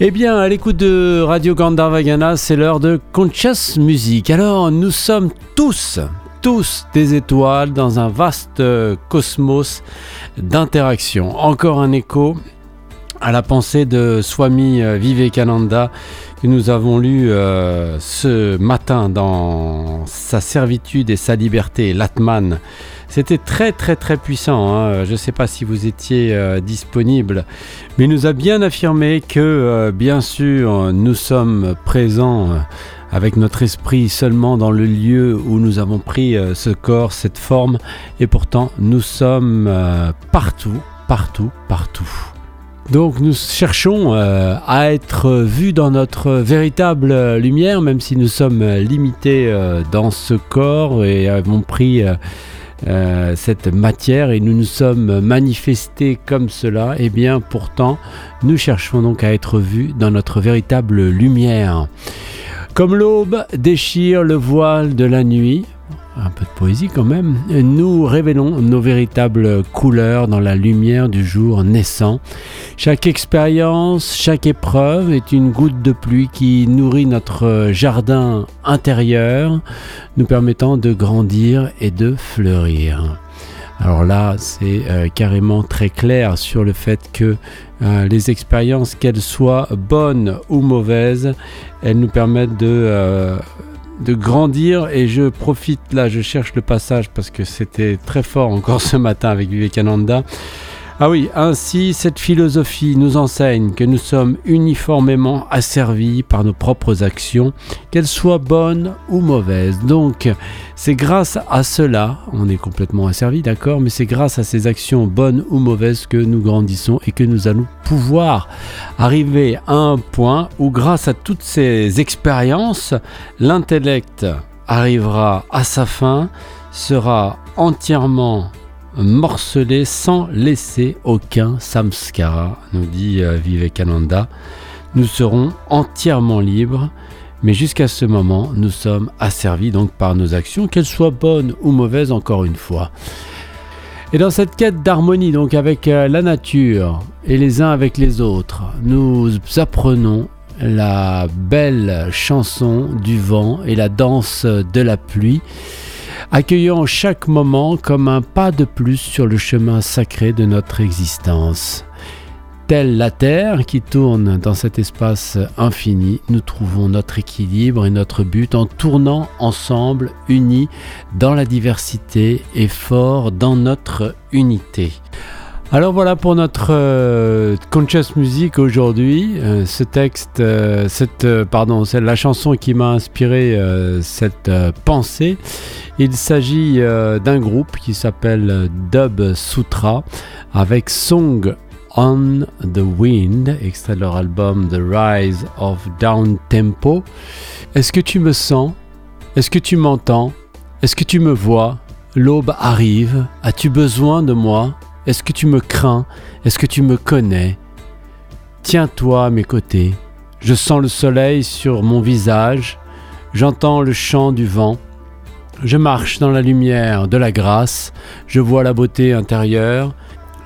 Eh bien, à l'écoute de Radio Gandharvagana, c'est l'heure de Conscious Music. Alors, nous sommes tous, tous des étoiles dans un vaste cosmos d'interaction. Encore un écho à la pensée de Swami Vivekananda que nous avons lu euh, ce matin dans Sa servitude et sa liberté, l'Atman. C'était très très très puissant. Hein. Je ne sais pas si vous étiez euh, disponible, mais il nous a bien affirmé que euh, bien sûr nous sommes présents avec notre esprit seulement dans le lieu où nous avons pris ce corps, cette forme, et pourtant nous sommes partout, partout, partout. Donc nous cherchons euh, à être vus dans notre véritable lumière, même si nous sommes limités euh, dans ce corps et avons pris euh, cette matière et nous nous sommes manifestés comme cela. Et eh bien pourtant, nous cherchons donc à être vus dans notre véritable lumière. Comme l'aube déchire le voile de la nuit, un peu de poésie quand même, nous révélons nos véritables couleurs dans la lumière du jour naissant. Chaque expérience, chaque épreuve est une goutte de pluie qui nourrit notre jardin intérieur, nous permettant de grandir et de fleurir. Alors là, c'est euh, carrément très clair sur le fait que euh, les expériences, qu'elles soient bonnes ou mauvaises, elles nous permettent de euh, de grandir et je profite là, je cherche le passage parce que c'était très fort encore ce matin avec Vivekananda. Ah oui, ainsi cette philosophie nous enseigne que nous sommes uniformément asservis par nos propres actions, qu'elles soient bonnes ou mauvaises. Donc, c'est grâce à cela, on est complètement asservis, d'accord, mais c'est grâce à ces actions bonnes ou mauvaises que nous grandissons et que nous allons pouvoir arriver à un point où grâce à toutes ces expériences, l'intellect arrivera à sa fin, sera entièrement morcelé sans laisser aucun samskara, nous dit euh, Vivekananda. Nous serons entièrement libres, mais jusqu'à ce moment, nous sommes asservis donc par nos actions, qu'elles soient bonnes ou mauvaises encore une fois. Et dans cette quête d'harmonie donc avec euh, la nature et les uns avec les autres, nous apprenons la belle chanson du vent et la danse de la pluie accueillant chaque moment comme un pas de plus sur le chemin sacré de notre existence. Telle la Terre qui tourne dans cet espace infini, nous trouvons notre équilibre et notre but en tournant ensemble, unis dans la diversité et forts dans notre unité. Alors voilà pour notre euh, conscious music aujourd'hui. Euh, ce texte, euh, pardon, c'est la chanson qui m'a inspiré cette pensée. Il s'agit d'un groupe qui s'appelle Dub Sutra avec Song on the Wind, extrait de leur album The Rise of Down Tempo. Est-ce que tu me sens? Est-ce que tu m'entends? Est-ce que tu me vois? L'aube arrive. As-tu besoin de moi? Est-ce que tu me crains? Est-ce que tu me connais? Tiens-toi à mes côtés. Je sens le soleil sur mon visage. J'entends le chant du vent. Je marche dans la lumière de la grâce. Je vois la beauté intérieure.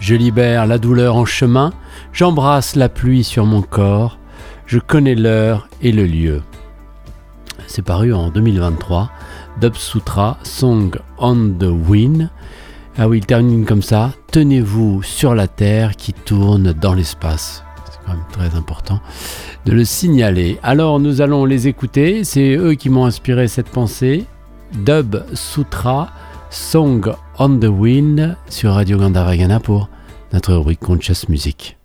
Je libère la douleur en chemin. J'embrasse la pluie sur mon corps. Je connais l'heure et le lieu. C'est paru en 2023. Dub Sutra Song on the Wind. Ah oui, il termine comme ça. Tenez-vous sur la Terre qui tourne dans l'espace. C'est quand même très important de le signaler. Alors nous allons les écouter. C'est eux qui m'ont inspiré cette pensée. Dub Sutra, Song on the Wind sur Radio Gandharvagana pour notre rubrique Conscious Music.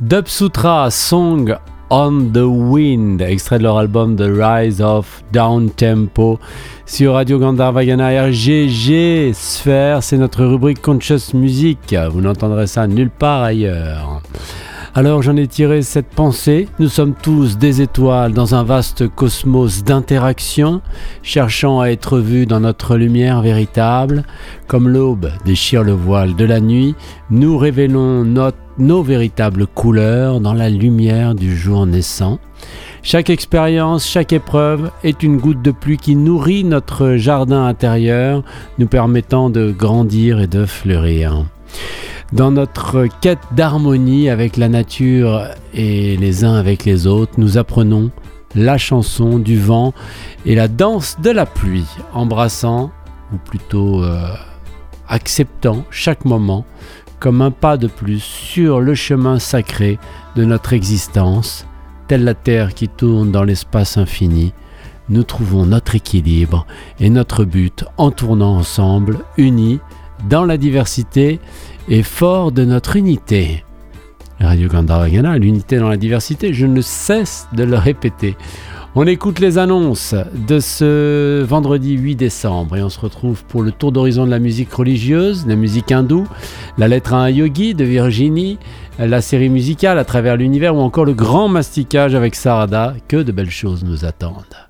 Dub Sutra Song on the Wind, extrait de leur album The Rise of Down Tempo sur Radio Gandharvagana RGG Sphère, c'est notre rubrique Conscious Music. Vous n'entendrez ça nulle part ailleurs. Alors j'en ai tiré cette pensée. Nous sommes tous des étoiles dans un vaste cosmos d'interaction, cherchant à être vus dans notre lumière véritable. Comme l'aube déchire le voile de la nuit, nous révélons nos véritables couleurs dans la lumière du jour naissant. Chaque expérience, chaque épreuve est une goutte de pluie qui nourrit notre jardin intérieur, nous permettant de grandir et de fleurir. Dans notre quête d'harmonie avec la nature et les uns avec les autres, nous apprenons la chanson du vent et la danse de la pluie, embrassant, ou plutôt euh, acceptant chaque moment comme un pas de plus sur le chemin sacré de notre existence, telle la Terre qui tourne dans l'espace infini. Nous trouvons notre équilibre et notre but en tournant ensemble, unis, dans la diversité et fort de notre unité. Radio Gandharvagana, l'unité dans la diversité, je ne cesse de le répéter. On écoute les annonces de ce vendredi 8 décembre et on se retrouve pour le tour d'horizon de la musique religieuse, la musique hindoue, la lettre à un yogi de Virginie, la série musicale à travers l'univers ou encore le grand masticage avec Sarada. Que de belles choses nous attendent.